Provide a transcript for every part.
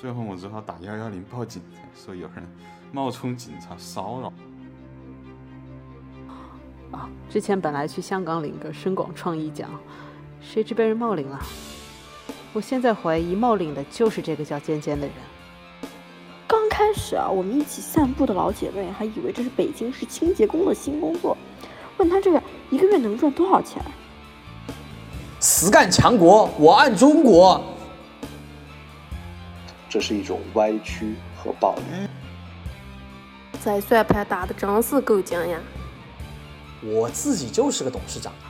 最后我只好打幺幺零报警，说有人冒充警察骚扰。啊，之前本来去香港领个深广创意奖，谁知被人冒领了。我现在怀疑冒领的就是这个叫尖尖的人。刚开始啊，我们一起散步的老姐妹还以为这是北京市清洁工的新工作，问他这个一个月能赚多少钱？实干强国，我爱中国。这是一种歪曲和暴力。在算盘打的真是够精呀！我自己就是个董事长啊，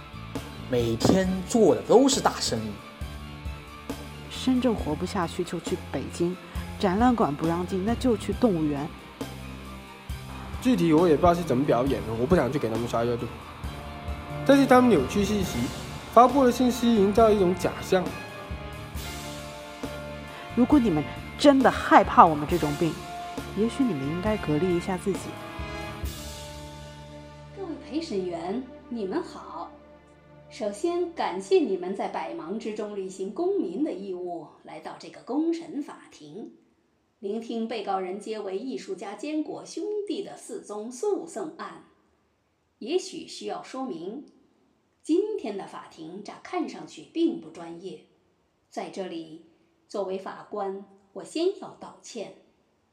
每天做的都是大生意。深圳活不下去就去北京，展览馆不让进那就去动物园。具体我也不知道是怎么表演的，我不想去给他们刷热度。但是他们扭曲信息，发布的信息营造一种假象。如果你们真的害怕我们这种病，也许你们应该隔离一下自己。各位陪审员，你们好。首先，感谢你们在百忙之中履行公民的义务，来到这个公审法庭，聆听被告人皆为艺术家坚果兄弟的四宗诉讼案。也许需要说明，今天的法庭乍看上去并不专业。在这里，作为法官，我先要道歉，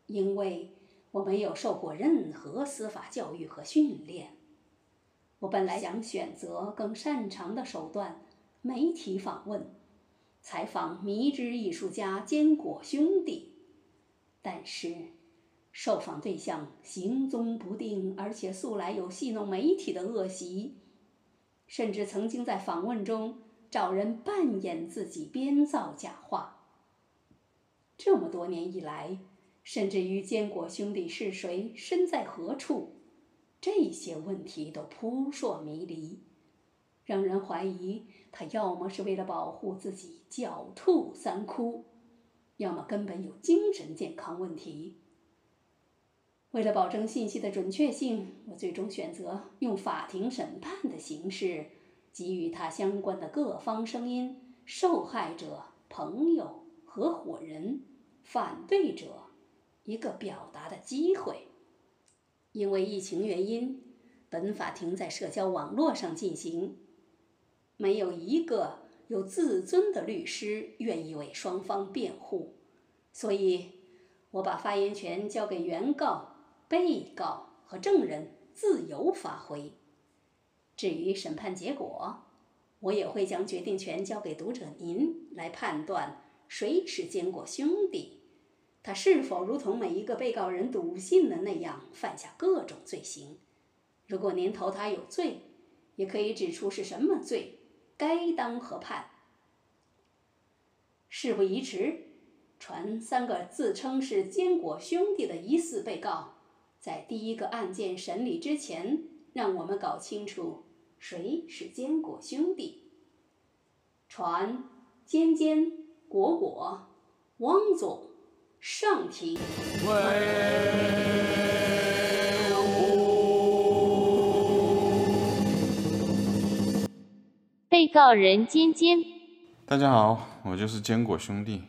因为我没有受过任何司法教育和训练。我本来想选择更擅长的手段——媒体访问，采访迷之艺术家坚果兄弟。但是，受访对象行踪不定，而且素来有戏弄媒体的恶习，甚至曾经在访问中找人扮演自己，编造假话。这么多年以来，甚至于坚果兄弟是谁、身在何处。这些问题都扑朔迷离，让人怀疑他要么是为了保护自己狡兔三窟，要么根本有精神健康问题。为了保证信息的准确性，我最终选择用法庭审判的形式，给予他相关的各方声音、受害者、朋友、合伙人、反对者一个表达的机会。因为疫情原因，本法庭在社交网络上进行，没有一个有自尊的律师愿意为双方辩护，所以，我把发言权交给原告、被告和证人自由发挥。至于审判结果，我也会将决定权交给读者您来判断谁是坚果兄弟。他是否如同每一个被告人笃信的那样犯下各种罪行？如果您投他有罪，也可以指出是什么罪，该当何判。事不宜迟，传三个自称是坚果兄弟的疑似被告，在第一个案件审理之前，让我们搞清楚谁是坚果兄弟。传尖尖、果果、汪总。上庭。被告人尖尖。大家好，我就是坚果兄弟。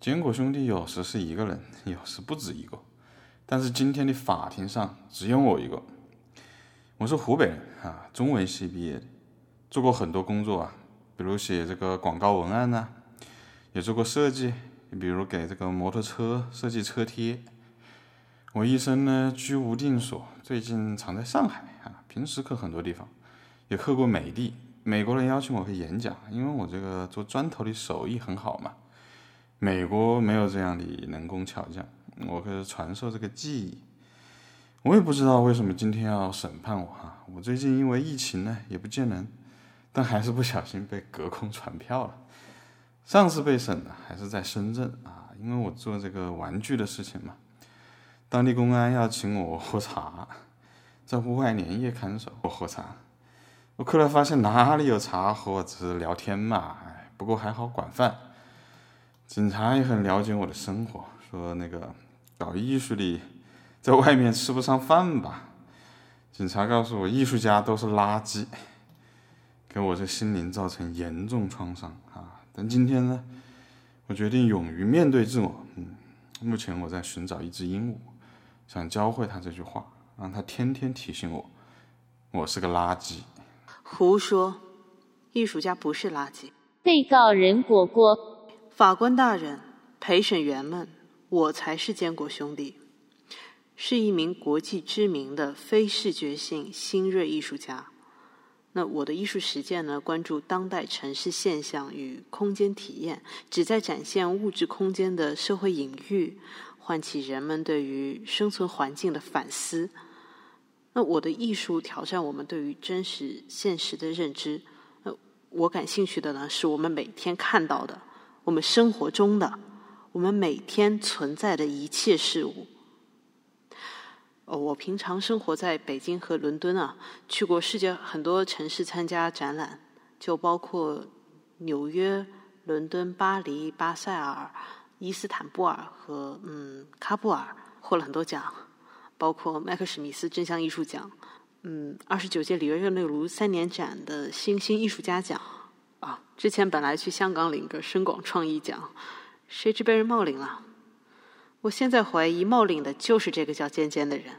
坚果兄弟有时是一个人，有时不止一个，但是今天的法庭上只有我一个。我是湖北人啊，中文系毕业的，做过很多工作啊，比如写这个广告文案呐，也做过设计。比如给这个摩托车设计车贴，我一生呢居无定所，最近常在上海啊，平时去很多地方，也去过美的。美国人邀请我去演讲，因为我这个做砖头的手艺很好嘛。美国没有这样的能工巧匠，我可以传授这个技艺。我也不知道为什么今天要审判我哈，我最近因为疫情呢也不见人，但还是不小心被隔空传票了。上次被审的还是在深圳啊，因为我做这个玩具的事情嘛。当地公安要请我喝茶，在屋外连夜看守我喝茶。我后来发现哪里有茶喝，只是聊天嘛。哎，不过还好管饭。警察也很了解我的生活，说那个搞艺术的在外面吃不上饭吧。警察告诉我，艺术家都是垃圾，给我这心灵造成严重创伤。但今天呢，我决定勇于面对自我。嗯，目前我在寻找一只鹦鹉，想教会它这句话，让它天天提醒我，我是个垃圾。胡说，艺术家不是垃圾。被告人果果，法官大人、陪审员们，我才是坚果兄弟，是一名国际知名的非视觉性新锐艺术家。那我的艺术实践呢，关注当代城市现象与空间体验，旨在展现物质空间的社会隐喻，唤起人们对于生存环境的反思。那我的艺术挑战我们对于真实现实的认知。我感兴趣的呢，是我们每天看到的，我们生活中的，我们每天存在的一切事物。哦，我平常生活在北京和伦敦啊，去过世界很多城市参加展览，就包括纽约、伦敦、巴黎、巴塞尔、伊斯坦布尔和嗯喀布尔，获了很多奖，包括麦克史密斯真相艺术奖。嗯，二十九届里约热内卢三年展的新兴艺术家奖啊，之前本来去香港领个深广创意奖，谁知被人冒领了。我现在怀疑冒领的就是这个叫尖尖的人。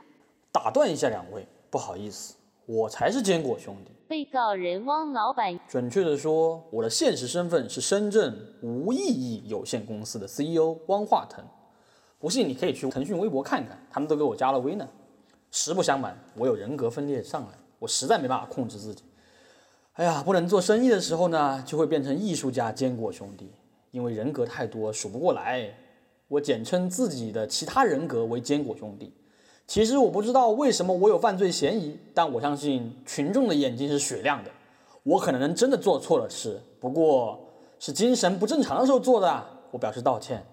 打断一下两位，不好意思，我才是坚果兄弟。被告人汪老板，准确的说，我的现实身份是深圳无意义有限公司的 CEO 汪化腾。不信你可以去腾讯微博看看，他们都给我加了微呢。实不相瞒，我有人格分裂障碍，我实在没办法控制自己。哎呀，不能做生意的时候呢，就会变成艺术家坚果兄弟，因为人格太多数不过来。我简称自己的其他人格为坚果兄弟。其实我不知道为什么我有犯罪嫌疑，但我相信群众的眼睛是雪亮的。我可能真的做错了事，不过是精神不正常的时候做的。我表示道歉。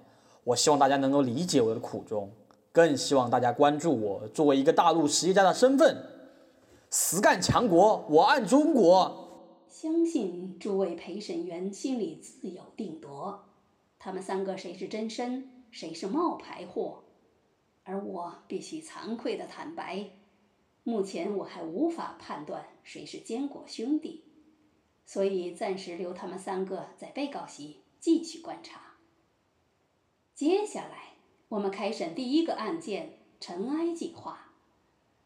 我希望大家能够理解我的苦衷。更希望大家关注我作为一个大陆实业家的身份，实干强国，我爱中国。相信诸位陪审员心里自有定夺，他们三个谁是真身，谁是冒牌货？而我必须惭愧的坦白，目前我还无法判断谁是坚果兄弟，所以暂时留他们三个在被告席继续观察。接下来。我们开审第一个案件“尘埃计划”，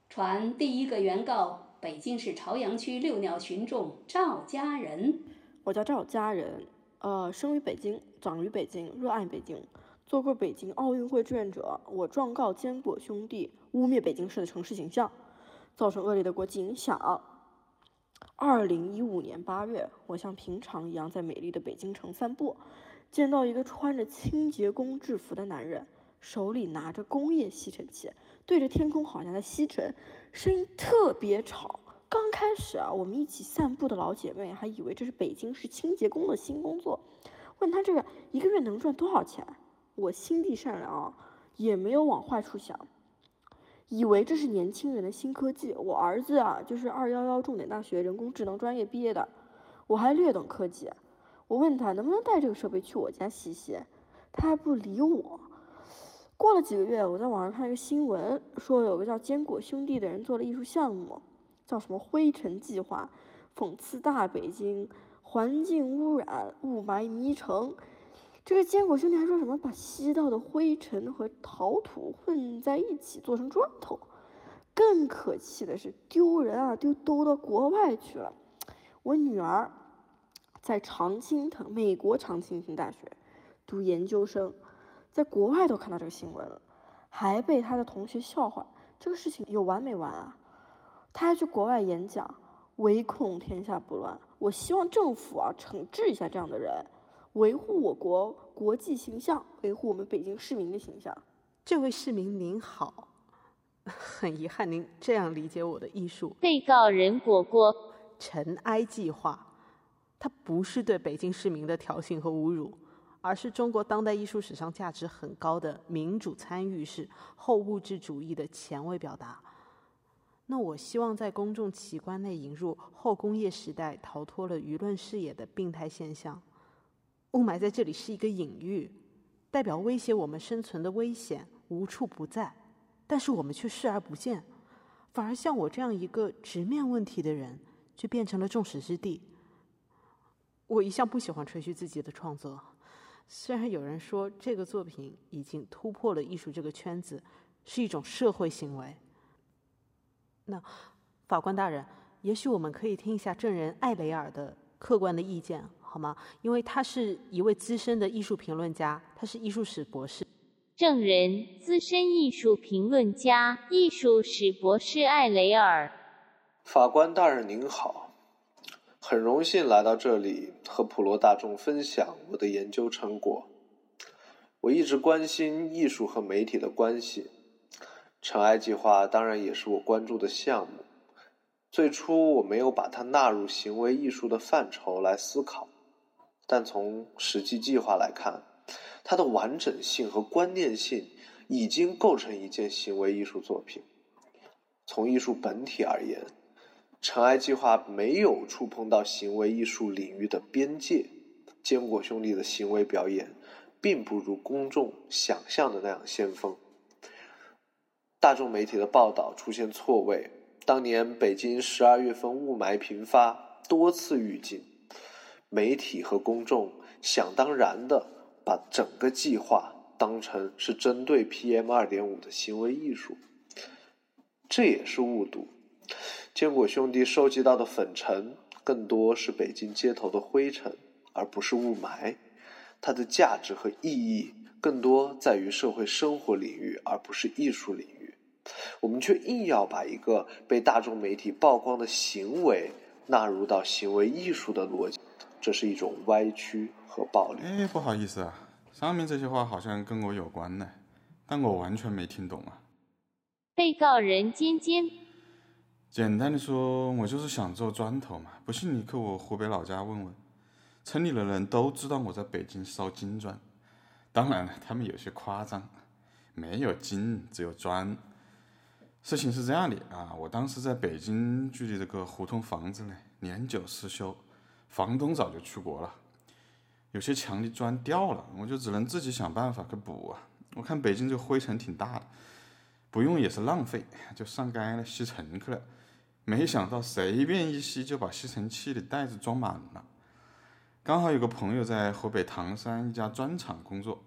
传第一个原告北京市朝阳区六鸟群众赵家人。我叫赵家人，呃，生于北京，长于北京，热爱北京，做过北京奥运会志愿者。我状告坚果兄弟污蔑北京市的城市形象，造成恶劣的国际影响。二零一五年八月，我像平常一样在美丽的北京城散步，见到一个穿着清洁工制服的男人。手里拿着工业吸尘器，对着天空好像在吸尘，声音特别吵。刚开始啊，我们一起散步的老姐妹还以为这是北京市清洁工的新工作，问他这个一个月能赚多少钱。我心地善良，也没有往坏处想，以为这是年轻人的新科技。我儿子啊，就是二幺幺重点大学人工智能专业毕业的，我还略懂科技。我问他能不能带这个设备去我家洗洗，他还不理我。过了几个月，我在网上看一个新闻，说有个叫坚果兄弟的人做了艺术项目，叫什么“灰尘计划”，讽刺大北京环境污染、雾霾迷城。这个坚果兄弟还说什么把吸到的灰尘和陶土混在一起做成砖头。更可气的是，丢人啊，丢都到国外去了。我女儿在常青藤，美国常青藤大学读研究生。在国外都看到这个新闻了，还被他的同学笑话。这个事情有完没完啊？他还去国外演讲，唯恐天下不乱。我希望政府啊惩治一下这样的人，维护我国国际形象，维护我们北京市民的形象。这位市民您好，很遗憾您这样理解我的艺术。被告人果果，尘埃计划，它不是对北京市民的挑衅和侮辱。而是中国当代艺术史上价值很高的民主参与式后物质主义的前卫表达。那我希望在公众奇观内引入后工业时代逃脱了舆论视野的病态现象。雾霾在这里是一个隐喻，代表威胁我们生存的危险无处不在，但是我们却视而不见，反而像我这样一个直面问题的人，却变成了众矢之的。我一向不喜欢吹嘘自己的创作。虽然有人说这个作品已经突破了艺术这个圈子，是一种社会行为。那法官大人，也许我们可以听一下证人艾雷尔的客观的意见，好吗？因为他是一位资深的艺术评论家，他是艺术史博士。证人：资深艺术评论家、艺术史博士艾雷尔。法官大人您好。很荣幸来到这里和普罗大众分享我的研究成果。我一直关心艺术和媒体的关系，尘埃计划当然也是我关注的项目。最初我没有把它纳入行为艺术的范畴来思考，但从实际计划来看，它的完整性和观念性已经构成一件行为艺术作品。从艺术本体而言。尘埃计划没有触碰到行为艺术领域的边界，坚果兄弟的行为表演，并不如公众想象的那样先锋。大众媒体的报道出现错位，当年北京十二月份雾霾频发，多次预警，媒体和公众想当然的把整个计划当成是针对 PM 二点五的行为艺术，这也是误读。坚果兄弟收集到的粉尘，更多是北京街头的灰尘，而不是雾霾。它的价值和意义，更多在于社会生活领域，而不是艺术领域。我们却硬要把一个被大众媒体曝光的行为纳入到行为艺术的逻辑，这是一种歪曲和暴力。哎，不好意思啊，上面这些话好像跟我有关呢，但我完全没听懂啊。被告人尖尖。简单的说，我就是想做砖头嘛。不信你去我湖北老家问问，村里的人都知道我在北京烧金砖。当然了，他们有些夸张，没有金，只有砖。事情是这样的啊，我当时在北京住的这个胡同房子呢，年久失修，房东早就出国了，有些墙的砖掉了，我就只能自己想办法去补啊。我看北京这灰尘挺大的，不用也是浪费，就上街了吸尘去了。没想到随便一吸就把吸尘器的袋子装满了。刚好有个朋友在河北唐山一家砖厂工作，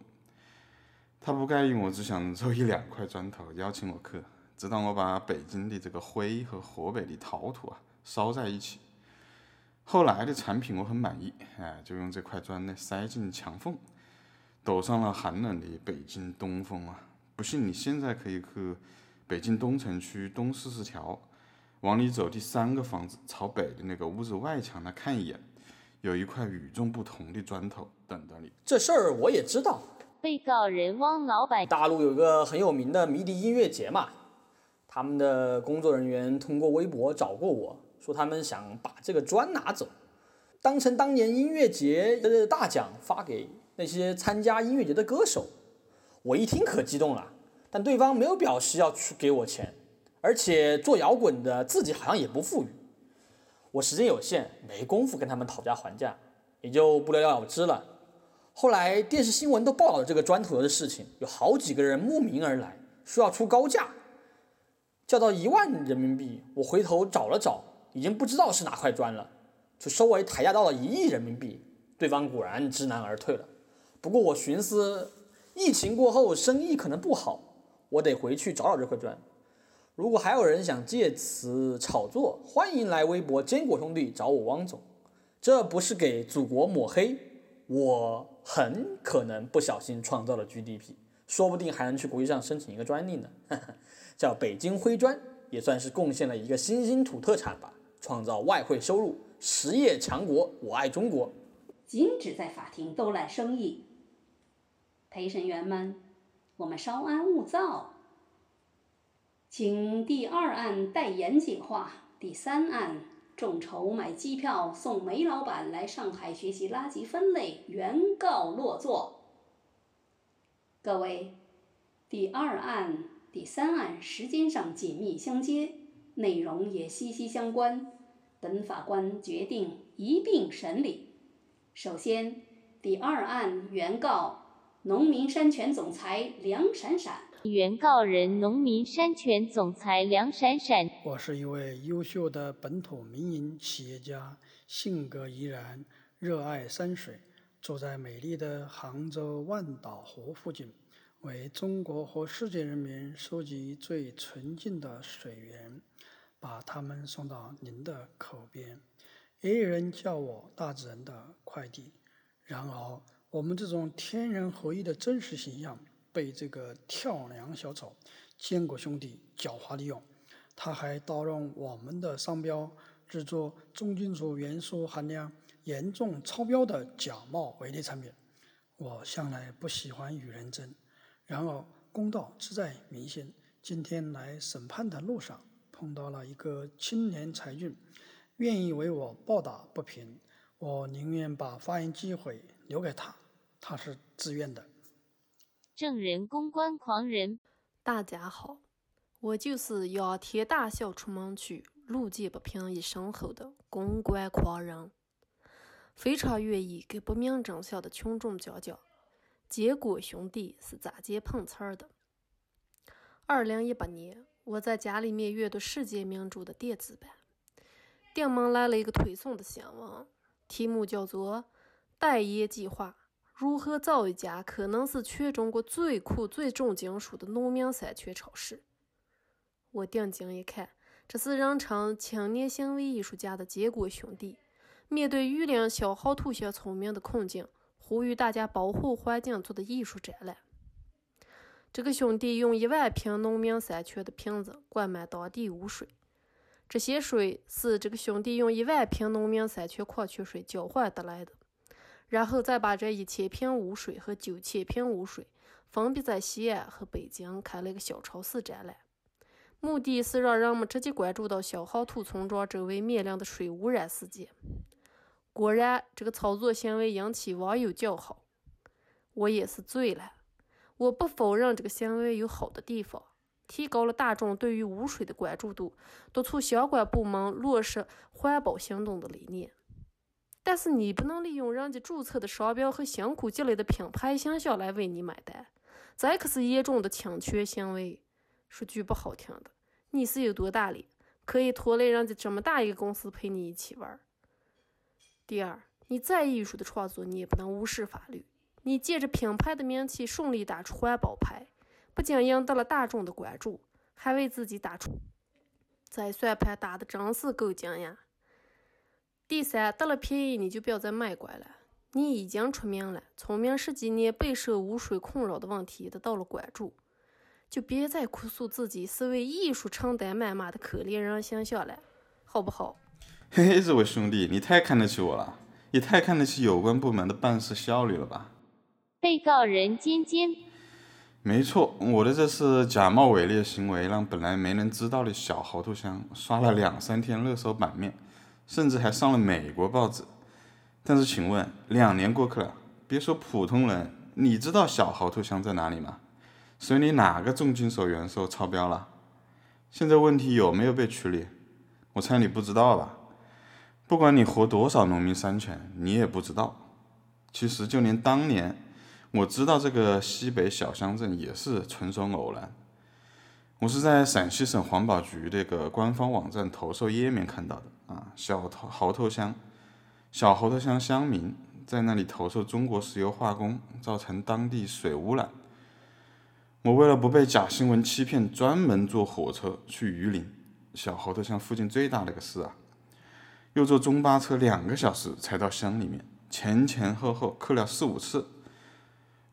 他不介意我只想做一两块砖头，邀请我去，直到我把北京的这个灰和河北的陶土啊烧在一起。后来的产品我很满意，哎，就用这块砖呢塞进墙缝，抖上了寒冷的北京东风啊！不信你现在可以去北京东城区东四十条。往里走，第三个房子朝北的那个屋子外墙那看一眼，有一块与众不同的砖头等着你。这事儿我也知道。被告人汪老板，大陆有个很有名的迷笛音乐节嘛，他们的工作人员通过微博找过我说，他们想把这个砖拿走，当成当年音乐节的大奖发给那些参加音乐节的歌手。我一听可激动了，但对方没有表示要去给我钱。而且做摇滚的自己好像也不富裕，我时间有限，没工夫跟他们讨价还价，也就不了了之了。后来电视新闻都报道了这个砖头的事情，有好几个人慕名而来，说要出高价，叫到一万人民币。我回头找了找，已经不知道是哪块砖了，就稍微抬价到了一亿人民币。对方果然知难而退了。不过我寻思，疫情过后生意可能不好，我得回去找找这块砖。如果还有人想借此炒作，欢迎来微博“坚果兄弟”找我汪总。这不是给祖国抹黑，我很可能不小心创造了 GDP，说不定还能去国际上申请一个专利呢，叫“北京灰砖”，也算是贡献了一个新兴土特产吧，创造外汇收入，实业强国，我爱中国。禁止在法庭兜揽生意。陪审员们，我们稍安勿躁。请第二案代严谨化，第三案众筹买机票送煤老板来上海学习垃圾分类原告落座。各位，第二案、第三案时间上紧密相接，内容也息息相关，本法官决定一并审理。首先，第二案原告农民山泉总裁梁闪闪。原告人：农民山泉总裁梁闪闪。我是一位优秀的本土民营企业家，性格怡然，热爱山水，住在美丽的杭州万岛湖附近，为中国和世界人民收集最纯净的水源，把它们送到您的口边。也有人叫我大自然的快递。然而，我们这种天人合一的真实形象被这个跳梁小丑坚果兄弟狡猾利用。他还盗用我们的商标，制作重金属元素含量严重超标的假冒伪劣产品。我向来不喜欢与人争，然而公道自在民心。今天来审判的路上，碰到了一个青年才俊，愿意为我抱打不平。我宁愿把发言机会留给他，他是自愿的。证人公关狂人，大家好。我就是仰天大笑出门去，路见不平一声吼的公关狂人，非常愿意给不明真相的群众讲讲结果兄弟是咋接碰瓷儿的。二零一八年，我在家里面阅读《世界名著》的电子版，顶门来了一个推送的新闻，题目叫做《代言计划：如何造一家可能是全中国最酷、最重金属的农民山泉超市》。我定睛一看，这是人称“青年行为艺术家”的坚果兄弟，面对榆林消耗土乡村民的困境，呼吁大家保护环境做的艺术展览。这个兄弟用一万瓶农民山泉的瓶子灌满当地污水，这些水是这个兄弟用一万瓶农民山泉矿泉水交换得来的，然后再把这一千瓶污水和九千瓶污水分别在西安和北京开了一个小超市展览。目的是让人们直接关注到消耗土村庄周围面临的水污染事件。果然，这个操作行为引起网友叫好。我也是醉了。我不否认这个行为有好的地方，提高了大众对于污水的关注度，督促相关部门落实环保行动的理念。但是，你不能利用人家注册的商标和辛苦积累的品牌形象来为你买单，这可是严重的侵权行为。说句不好听的。你是有多大脸，可以拖累人家这么大一个公司陪你一起玩？第二，你再艺术的创作，你也不能无视法律。你借着品牌的名气顺利打出环保牌，不仅赢得了大众的关注，还为自己打出在算盘打的真是够精呀。第三，得了便宜你就不要再卖乖了。你已经出名了，村民十几年备受污水困扰的问题得到了关注。就别再哭诉自己是为艺术承担谩骂的可怜人形象了，好不好？嘿嘿，这位兄弟，你太看得起我了，也太看得起有关部门的办事效率了吧？被告人尖尖，没错，我的这次假冒伪劣行为，让本来没人知道的小猴头香刷了两三天热搜版面，甚至还上了美国报纸。但是，请问，两年过去了，别说普通人，你知道小猴头香在哪里吗？水里哪个重金属元素超标了？现在问题有没有被处理？我猜你不知道吧？不管你活多少农民山泉，你也不知道。其实就连当年我知道这个西北小乡镇也是纯属偶然。我是在陕西省环保局这个官方网站投诉页面看到的啊，小头猴头乡，小猴头乡乡民在那里投诉中国石油化工造成当地水污染。我为了不被假新闻欺骗，专门坐火车去榆林小猴头乡附近最大的一个市啊，又坐中巴车两个小时才到乡里面，前前后后去了四五次，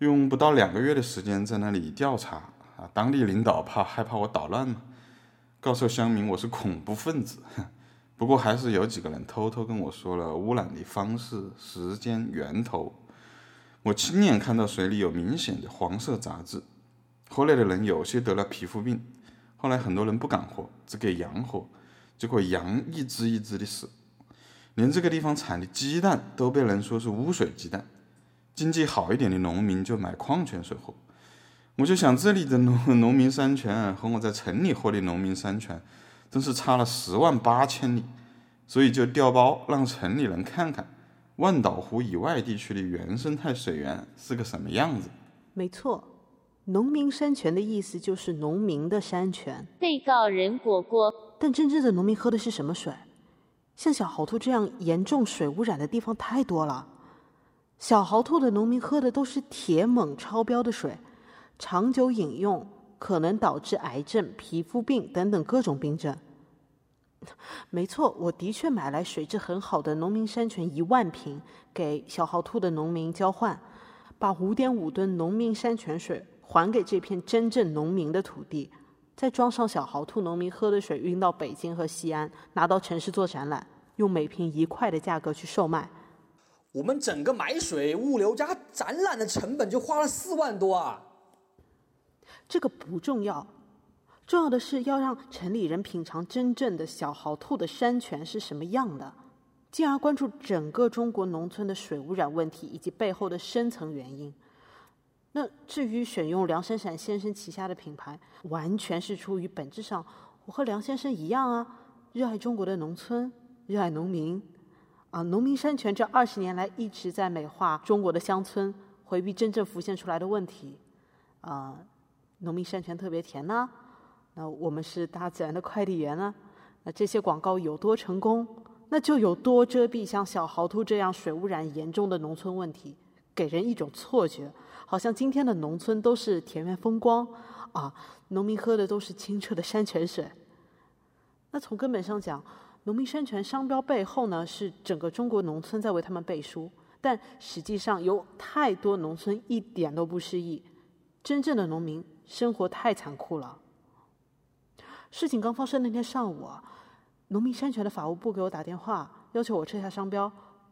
用不到两个月的时间在那里调查啊，当地领导怕害怕我捣乱嘛，告诉乡民我是恐怖分子，不过还是有几个人偷偷跟我说了污染的方式、时间、源头，我亲眼看到水里有明显的黄色杂质。后来的人有些得了皮肤病，后来很多人不敢喝，只给羊喝，结果羊一只一只的死，连这个地方产的鸡蛋都被人说是污水鸡蛋，经济好一点的农民就买矿泉水喝。我就想这里的农农民山泉和我在城里喝的农民山泉，真是差了十万八千里，所以就调包让城里人看看万岛湖以外地区的原生态水源是个什么样子。没错。农民山泉的意思就是农民的山泉。被告人果果，但真正的农民喝的是什么水？像小猴兔这样严重水污染的地方太多了。小豪兔的农民喝的都是铁锰超标的水，长久饮用可能导致癌症、皮肤病等等各种病症。没错，我的确买来水质很好的农民山泉一万瓶，给小豪兔的农民交换，把五点五吨农民山泉水还给这片真正农民的土地，再装上小豪兔农民喝的水运到北京和西安，拿到城市做展览，用每瓶一块的价格去售卖。我们整个买水、物流加展览的成本就花了四万多啊！这个不重要。重要的是要让城里人品尝真正的小豪兔的山泉是什么样的，进而关注整个中国农村的水污染问题以及背后的深层原因。那至于选用梁闪闪先生旗下的品牌，完全是出于本质上，我和梁先生一样啊，热爱中国的农村，热爱农民。啊，农民山泉这二十年来一直在美化中国的乡村，回避真正浮现出来的问题。啊，农民山泉特别甜呐。那我们是大自然的快递员呢？那这些广告有多成功，那就有多遮蔽像小豪兔这样水污染严重的农村问题，给人一种错觉，好像今天的农村都是田园风光啊，农民喝的都是清澈的山泉水。那从根本上讲，农民山泉商标背后呢，是整个中国农村在为他们背书，但实际上有太多农村一点都不失意，真正的农民生活太残酷了。事情刚发生那天上午，农民山泉的法务部给我打电话，要求我撤下商标，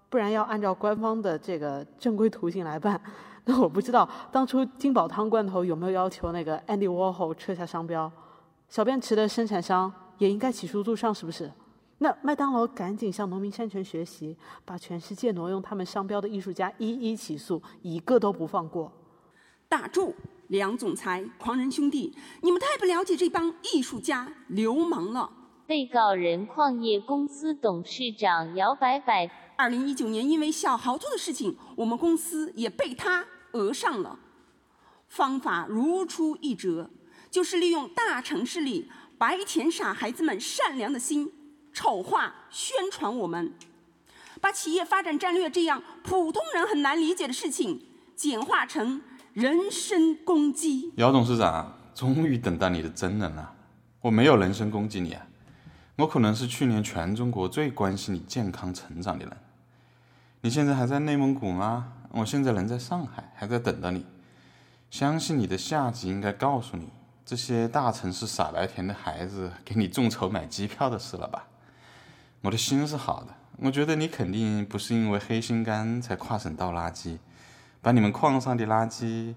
不然要按照官方的这个正规途径来办。那我不知道当初金宝汤罐头有没有要求那个 Andy Warhol 撤下商标，小便池的生产商也应该起诉杜尚，是不是？那麦当劳赶紧向农民山泉学习，把全世界挪用他们商标的艺术家一一起诉，一个都不放过。打住。梁总裁，狂人兄弟，你们太不了解这帮艺术家流氓了。被告人矿业公司董事长姚白白，二零一九年因为小豪兔的事情，我们公司也被他讹上了。方法如出一辙，就是利用大城市里白甜傻孩子们善良的心，丑化宣传我们，把企业发展战略这样普通人很难理解的事情，简化成。人身攻击，姚董事长，终于等到你的真人了。我没有人身攻击你啊，我可能是去年全中国最关心你健康成长的人。你现在还在内蒙古吗？我现在人在上海，还在等着你。相信你的下级应该告诉你，这些大城市傻白甜的孩子给你众筹买机票的事了吧？我的心是好的，我觉得你肯定不是因为黑心肝才跨省倒垃圾。把你们矿上的垃圾，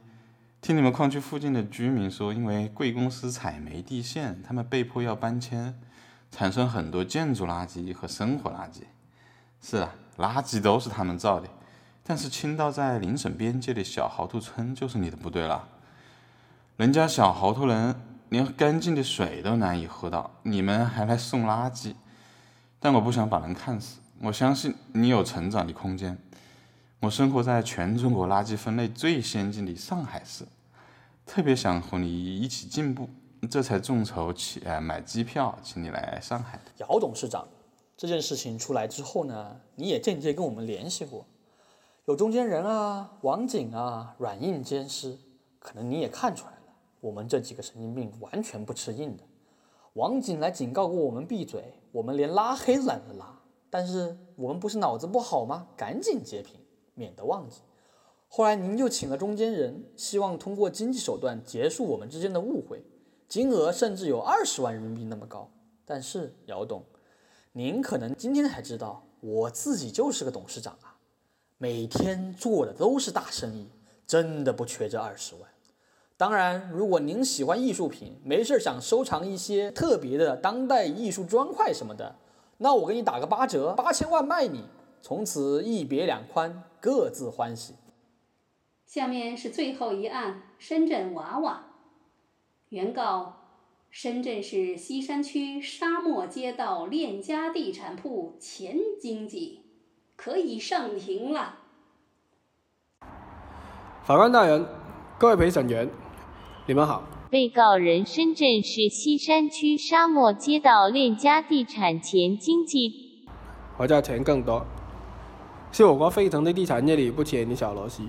听你们矿区附近的居民说，因为贵公司采煤地陷，他们被迫要搬迁，产生很多建筑垃圾和生活垃圾。是啊，垃圾都是他们造的，但是倾倒在邻省边界的小豪兔村就是你的不对了。人家小豪兔人连干净的水都难以喝到，你们还来送垃圾？但我不想把人看死，我相信你有成长的空间。我生活在全中国垃圾分类最先进的上海市，特别想和你一起进步，这才众筹起呃买机票请你来上海。姚董事长，这件事情出来之后呢，你也间接跟我们联系过，有中间人啊、网警啊、软硬兼施，可能你也看出来了，我们这几个神经病完全不吃硬的。网警来警告过我们闭嘴，我们连拉黑懒得拉，但是我们不是脑子不好吗？赶紧截屏。免得忘记。后来您就请了中间人，希望通过经济手段结束我们之间的误会，金额甚至有二十万人民币那么高。但是姚董，您可能今天才知道，我自己就是个董事长啊，每天做的都是大生意，真的不缺这二十万。当然，如果您喜欢艺术品，没事想收藏一些特别的当代艺术砖块什么的，那我给你打个八折，八千万卖你。从此一别两宽，各自欢喜。下面是最后一案：深圳娃娃。原告：深圳市西山区沙漠街道链家地产铺前经济，可以上庭了。法官大人，各位陪审员，你们好。被告人：深圳市西山区沙漠街道链家地产前经济。我叫钱更多。是我国沸腾的地产业里不起眼的小螺丝。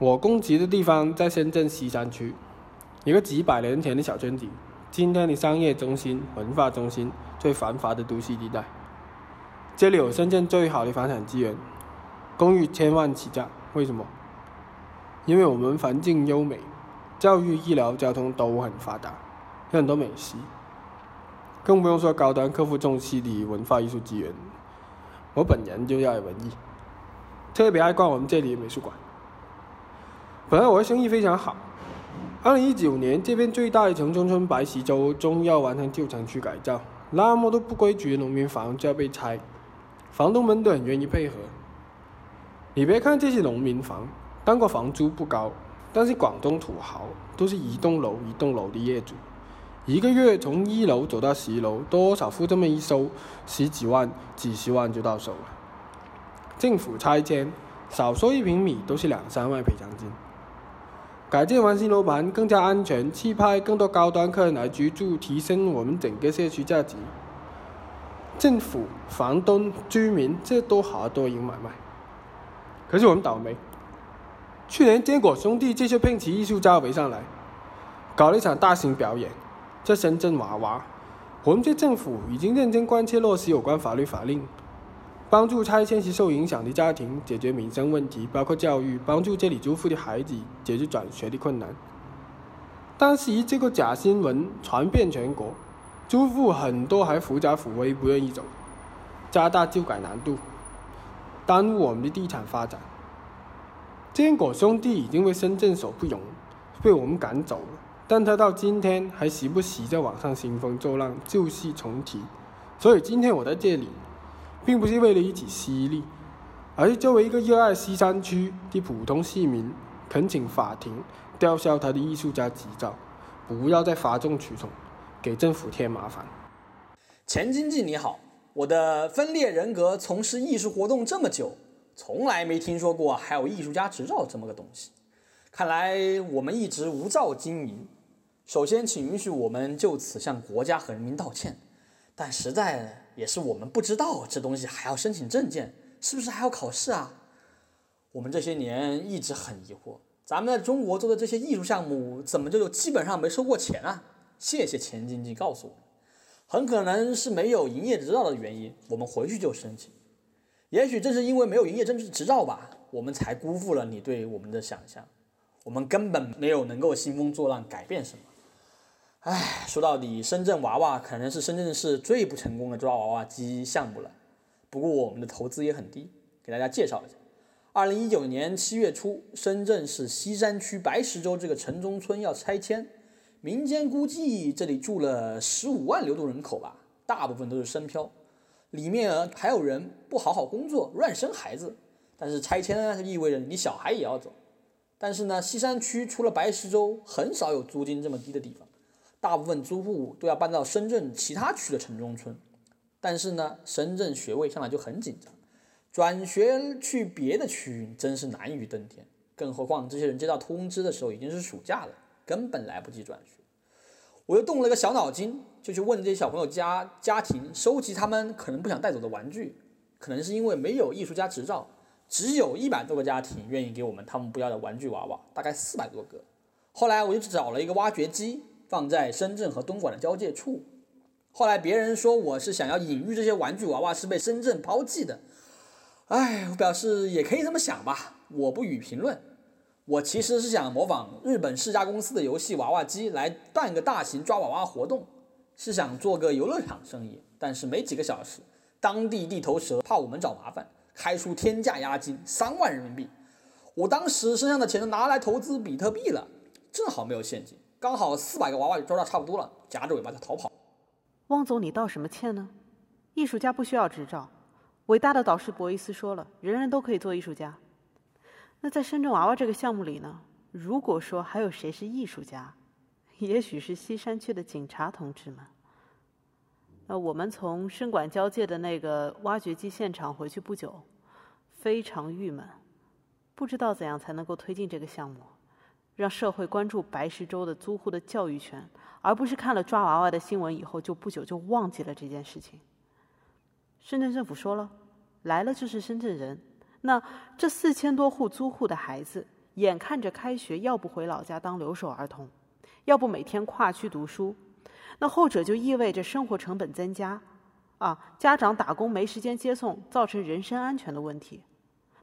我供职的地方在深圳西山区，一个几百年前的小村子，今天的商业中心、文化中心，最繁华的都市地带。这里有深圳最好的房产资源，公寓千万起价。为什么？因为我们环境优美，教育、医疗、交通都很发达，有很多美食，更不用说高端客户重视的文化艺术资源。我本人就爱文艺，特别爱逛我们这里的美术馆。本来我的生意非常好。二零一九年，这边最大的城中村白石洲终于要完成旧城区改造，那么多不规矩的农民房就要被拆，房东们都很愿意配合。你别看这些农民房，当过房租不高，但是广东土豪都是一栋楼一栋楼的业主，一个月从一楼走到十楼，多少付这么一收，十几万、几十万就到手了。政府拆迁，少说一平米都是两三万赔偿金。改建完新楼盘，更加安全、气派，更多高端客人来居住，提升我们整个社区价值。政府、房东、居民，这多好多赢买卖。可是我们倒霉，去年坚果兄弟这些聘请艺术家围上来，搞了一场大型表演，在深圳娃娃。我们这政府已经认真关切落实有关法律法令。帮助拆迁时受影响的家庭解决民生问题，包括教育；帮助这里租户的孩子解决转学的困难。但是这个假新闻传遍全国，租户很多还狐假虎威，不愿意走，加大旧改难度，耽误我们的地产发展。坚果兄弟已经为深圳所不容，被我们赶走了，但他到今天还时不时在网上兴风作浪，旧事重提。所以今天我在这里。并不是为了一己私利，而是作为一个热爱西山区的普通市民，恳请法庭吊销他的艺术家执照，不要再哗众取宠，给政府添麻烦。钱经济你好，我的分裂人格从事艺术活动这么久，从来没听说过还有艺术家执照这么个东西。看来我们一直无照经营。首先，请允许我们就此向国家和人民道歉。但实在也是我们不知道这东西还要申请证件，是不是还要考试啊？我们这些年一直很疑惑，咱们在中国做的这些艺术项目怎么就基本上没收过钱啊？谢谢钱经济告诉我们，很可能是没有营业执照的原因。我们回去就申请，也许正是因为没有营业证执照吧，我们才辜负了你对我们的想象。我们根本没有能够兴风作浪改变什么。唉，说到底，深圳娃娃可能是深圳市最不成功的抓娃娃机项目了。不过我们的投资也很低，给大家介绍一下：二零一九年七月初，深圳市西山区白石洲这个城中村要拆迁，民间估计这里住了十五万流动人口吧，大部分都是深漂，里面还有人不好好工作，乱生孩子。但是拆迁呢，意味着你小孩也要走。但是呢，西山区除了白石洲，很少有租金这么低的地方。大部分租户都要搬到深圳其他区的城中村，但是呢，深圳学位向来就很紧张，转学去别的区域真是难于登天。更何况这些人接到通知的时候已经是暑假了，根本来不及转学。我又动了个小脑筋，就去问这些小朋友家家庭收集他们可能不想带走的玩具，可能是因为没有艺术家执照，只有一百多个家庭愿意给我们他们不要的玩具娃娃，大概四百多个。后来我就找了一个挖掘机。放在深圳和东莞的交界处。后来别人说我是想要隐喻这些玩具娃娃是被深圳抛弃的。哎，我表示也可以这么想吧，我不予评论。我其实是想模仿日本世嘉公司的游戏娃娃机来办个大型抓娃娃活动，是想做个游乐场生意。但是没几个小时，当地地头蛇怕我们找麻烦，开出天价押金三万人民币。我当时身上的钱都拿来投资比特币了，正好没有现金。刚好四百个娃娃也抓到差不多了，夹着尾巴就逃跑。汪总，你道什么歉呢？艺术家不需要执照。伟大的导师博伊斯说了，人人都可以做艺术家。那在深圳娃娃这个项目里呢？如果说还有谁是艺术家，也许是西山区的警察同志们。那我们从深莞交界的那个挖掘机现场回去不久，非常郁闷，不知道怎样才能够推进这个项目。让社会关注白石洲的租户的教育权，而不是看了抓娃娃的新闻以后就不久就忘记了这件事情。深圳政府说了，来了就是深圳人。那这四千多户租户的孩子，眼看着开学，要不回老家当留守儿童，要不每天跨区读书，那后者就意味着生活成本增加，啊，家长打工没时间接送，造成人身安全的问题。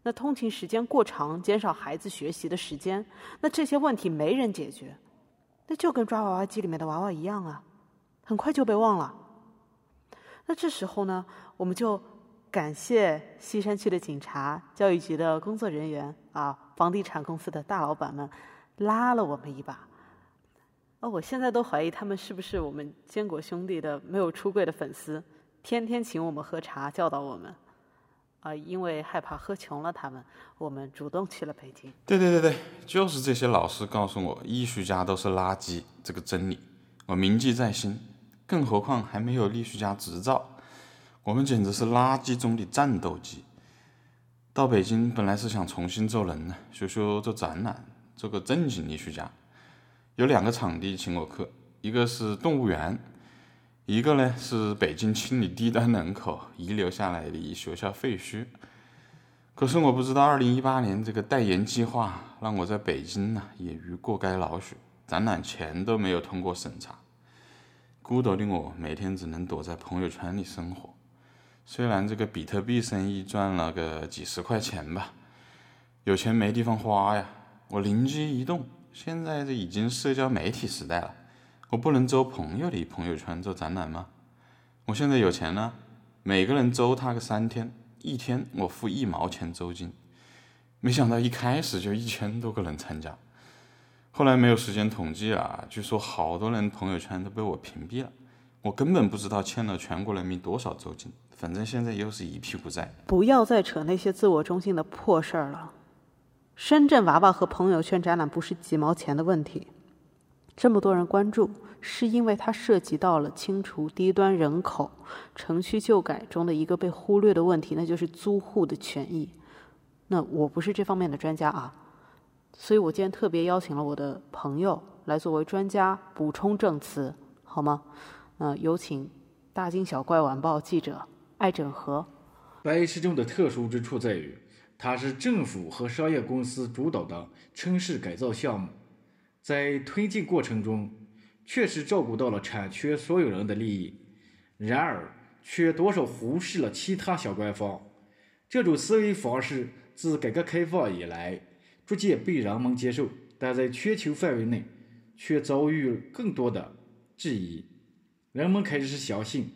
那通勤时间过长，减少孩子学习的时间，那这些问题没人解决，那就跟抓娃娃机里面的娃娃一样啊，很快就被忘了。那这时候呢，我们就。感谢西山区的警察、教育局的工作人员啊，房地产公司的大老板们拉了我们一把。哦，我现在都怀疑他们是不是我们坚果兄弟的没有出柜的粉丝，天天请我们喝茶，教导我们。啊，因为害怕喝穷了他们，我们主动去了北京。对对对对，就是这些老师告诉我，艺术家都是垃圾这个真理，我铭记在心。更何况还没有艺术家执照。我们简直是垃圾中的战斗机。到北京本来是想重新做人呢，修修做展览，做个正经艺术家。有两个场地请我客，一个是动物园，一个呢是北京清理低端人口遗留下来的学校废墟。可是我不知道，二零一八年这个代言计划让我在北京呢也于过街老鼠，展览钱都没有通过审查。孤独的我每天只能躲在朋友圈里生活。虽然这个比特币生意赚了个几十块钱吧，有钱没地方花呀。我灵机一动，现在这已经社交媒体时代了，我不能周朋友的朋友圈做展览吗？我现在有钱了，每个人周他个三天，一天我付一毛钱周金。没想到一开始就一千多个人参加，后来没有时间统计啊，据说好多人朋友圈都被我屏蔽了，我根本不知道欠了全国人民多少周金。反正现在又是一屁股债，不要再扯那些自我中心的破事儿了。深圳娃娃和朋友圈展览不是几毛钱的问题，这么多人关注，是因为它涉及到了清除低端人口、城区旧改中的一个被忽略的问题，那就是租户的权益。那我不是这方面的专家啊，所以我今天特别邀请了我的朋友来作为专家补充证词，好吗？那有请大惊小怪晚报记者。艾整合，白石中的特殊之处在于，它是政府和商业公司主导的城市改造项目，在推进过程中，确实照顾到了产权所有人的利益，然而却多少忽视了其他相关方。这种思维方式自改革开放以来，逐渐被人们接受，但在全球范围内，却遭遇更多的质疑。人们开始相信。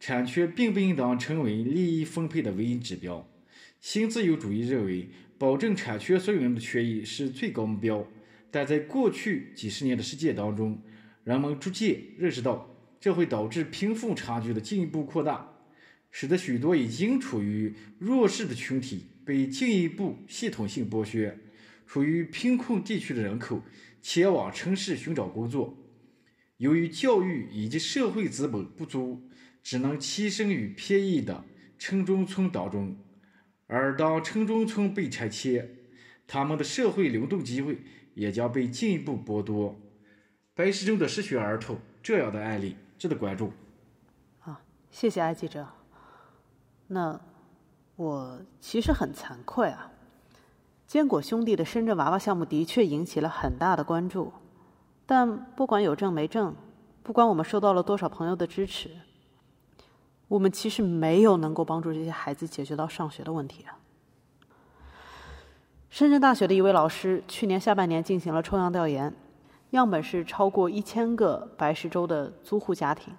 产权并不应当成为利益分配的唯一指标。新自由主义认为，保证产权所有人的权益是最高目标。但在过去几十年的实践当中，人们逐渐认识到，这会导致贫富差距的进一步扩大，使得许多已经处于弱势的群体被进一步系统性剥削。处于贫困地区的人口前往城市寻找工作，由于教育以及社会资本不足。只能栖身于便宜的城中村当中，而当城中村被拆迁，他们的社会流动机会也将被进一步剥夺。白石中的失学儿童这样的案例值得关注。啊，谢谢艾记者。那我其实很惭愧啊。坚果兄弟的深圳娃娃项目的确引起了很大的关注，但不管有证没证，不管我们收到了多少朋友的支持。我们其实没有能够帮助这些孩子解决到上学的问题啊。深圳大学的一位老师去年下半年进行了抽样调研，样本是超过一千个白石洲的租户家庭。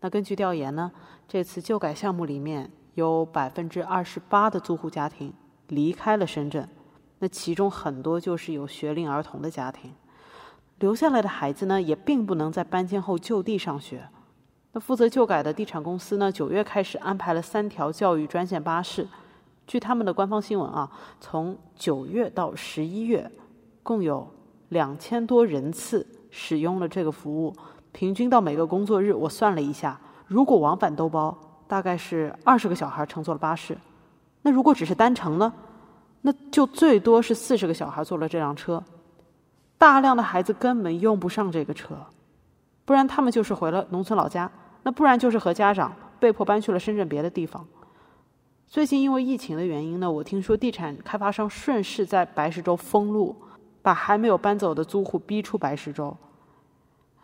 那根据调研呢，这次旧改项目里面有百分之二十八的租户家庭离开了深圳，那其中很多就是有学龄儿童的家庭，留下来的孩子呢也并不能在搬迁后就地上学。那负责旧改的地产公司呢，九月开始安排了三条教育专线巴士。据他们的官方新闻啊，从九月到十一月，共有两千多人次使用了这个服务。平均到每个工作日，我算了一下，如果往返都包，大概是二十个小孩乘坐了巴士。那如果只是单程呢？那就最多是四十个小孩坐了这辆车。大量的孩子根本用不上这个车，不然他们就是回了农村老家。那不然就是和家长被迫搬去了深圳别的地方。最近因为疫情的原因呢，我听说地产开发商顺势在白石洲封路，把还没有搬走的租户逼出白石洲。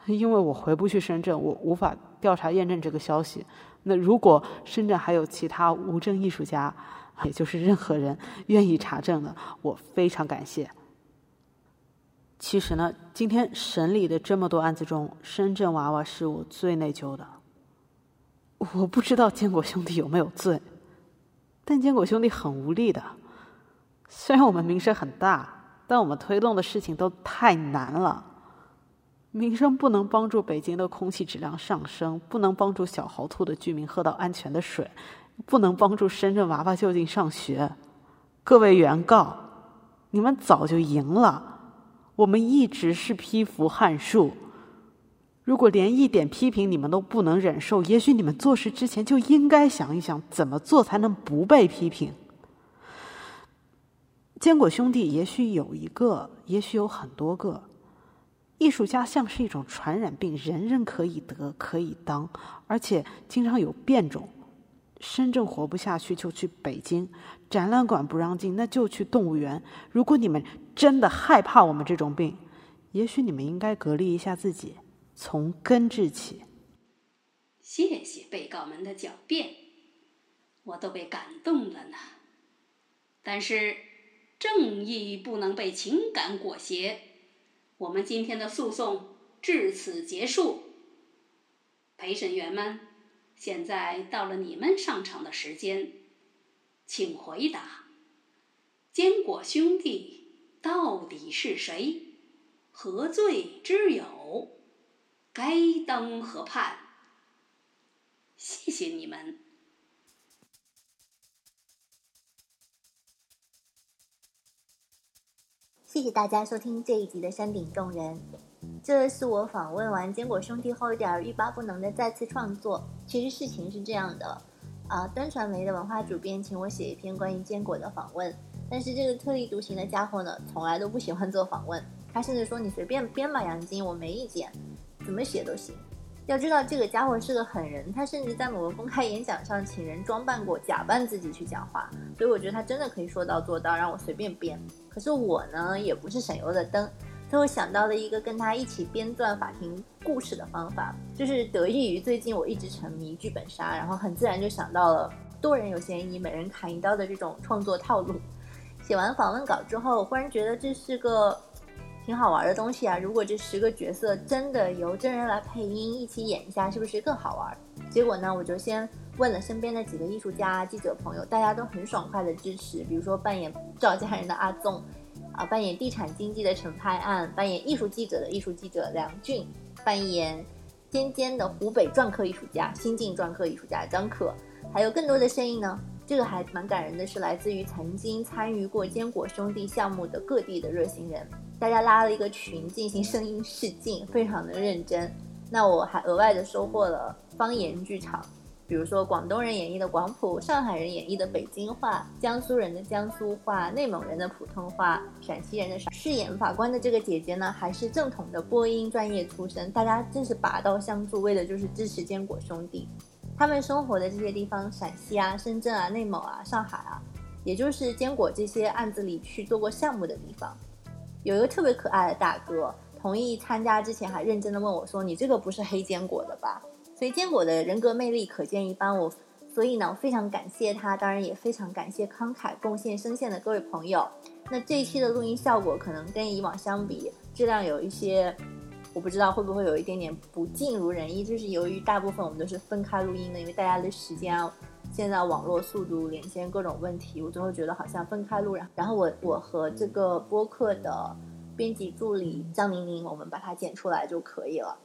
因为我回不去深圳，我无法调查验证这个消息。那如果深圳还有其他无证艺术家，也就是任何人愿意查证的，我非常感谢。其实呢，今天审理的这么多案子中，深圳娃娃是我最内疚的。我不知道坚果兄弟有没有罪，但坚果兄弟很无力的。虽然我们名声很大，但我们推动的事情都太难了。名声不能帮助北京的空气质量上升，不能帮助小豪兔的居民喝到安全的水，不能帮助深圳娃娃就近上学。各位原告，你们早就赢了。我们一直是批符汉树。如果连一点批评你们都不能忍受，也许你们做事之前就应该想一想，怎么做才能不被批评。坚果兄弟也许有一个，也许有很多个。艺术家像是一种传染病，人人可以得，可以当，而且经常有变种。深圳活不下去就去北京，展览馆不让进那就去动物园。如果你们真的害怕我们这种病，也许你们应该隔离一下自己，从根治起。谢谢被告们的狡辩，我都被感动了呢。但是正义不能被情感裹挟。我们今天的诉讼至此结束。陪审员们，现在到了你们上场的时间，请回答：坚果兄弟到底是谁？何罪之有？该当何判？谢谢你们。谢谢大家收听这一集的山顶众人。这是我访问完坚果兄弟后，有点欲罢不能的再次创作。其实事情是这样的，啊，端传媒的文化主编请我写一篇关于坚果的访问，但是这个特立独行的家伙呢，从来都不喜欢做访问。他甚至说：“你随便编吧，杨晶，我没意见，怎么写都行。”要知道，这个家伙是个狠人，他甚至在某个公开演讲上请人装扮过，假扮自己去讲话。所以我觉得他真的可以说到做到，让我随便编。可是我呢，也不是省油的灯。最后想到了一个跟他一起编撰法庭故事的方法，就是得益于最近我一直沉迷剧本杀，然后很自然就想到了多人有嫌疑，每人砍一刀的这种创作套路。写完访问稿之后，忽然觉得这是个挺好玩的东西啊！如果这十个角色真的由真人来配音一起演一下，是不是更好玩？结果呢，我就先问了身边的几个艺术家、记者朋友，大家都很爽快的支持。比如说扮演赵家人的阿纵。啊，扮演地产经纪的陈拍案，扮演艺术记者的艺术记者梁俊，扮演尖尖的湖北篆刻艺术家、新晋篆刻艺术家张可，还有更多的声音呢。这个还蛮感人的，是来自于曾经参与过坚果兄弟项目的各地的热心人，大家拉了一个群进行声音试镜，非常的认真。那我还额外的收获了方言剧场。比如说，广东人演绎的广普，上海人演绎的北京话，江苏人的江苏话，内蒙人的普通话，陕西人的陕。饰演法官的这个姐姐呢，还是正统的播音专业出身，大家真是拔刀相助，为的就是支持坚果兄弟。他们生活的这些地方，陕西啊、深圳啊、内蒙啊、上海啊，也就是坚果这些案子里去做过项目的地方。有一个特别可爱的大哥，同意参加之前还认真的问我说：“你这个不是黑坚果的吧？”所以坚果的人格魅力可见一斑，我所以呢，非常感谢他，当然也非常感谢慷慨贡献声线的各位朋友。那这一期的录音效果可能跟以往相比，质量有一些，我不知道会不会有一点点不尽如人意，就是由于大部分我们都是分开录音的，因为大家的时间啊，现在网络速度、连线各种问题，我最后觉得好像分开录，然然后我我和这个播客的编辑助理张玲玲，我们把它剪出来就可以了。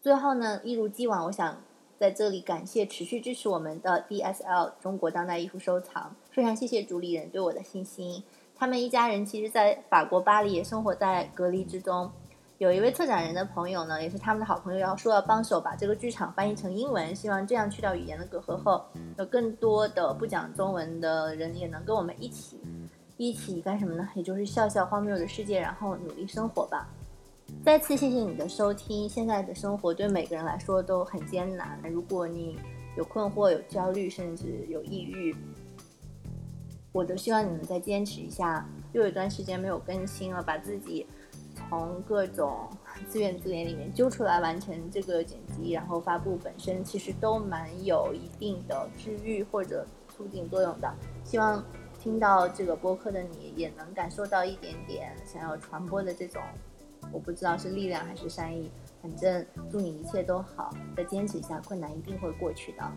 最后呢，一如既往，我想在这里感谢持续支持我们的 DSL 中国当代艺术收藏，非常谢谢主理人对我的信心。他们一家人其实，在法国巴黎也生活在隔离之中。有一位策展人的朋友呢，也是他们的好朋友，要说要帮手把这个剧场翻译成英文，希望这样去掉语言的隔阂后，有更多的不讲中文的人也能跟我们一起，一起干什么呢？也就是笑笑荒谬的世界，然后努力生活吧。再次谢谢你的收听。现在的生活对每个人来说都很艰难。如果你有困惑、有焦虑，甚至有抑郁，我都希望你们再坚持一下。又有一段时间没有更新了，把自己从各种自怨自怜里面揪出来，完成这个剪辑，然后发布，本身其实都蛮有一定的治愈或者促进作用的。希望听到这个播客的你也能感受到一点点想要传播的这种，我不知道是力量还是善意。反正祝你一切都好，再坚持一下，困难一定会过去的。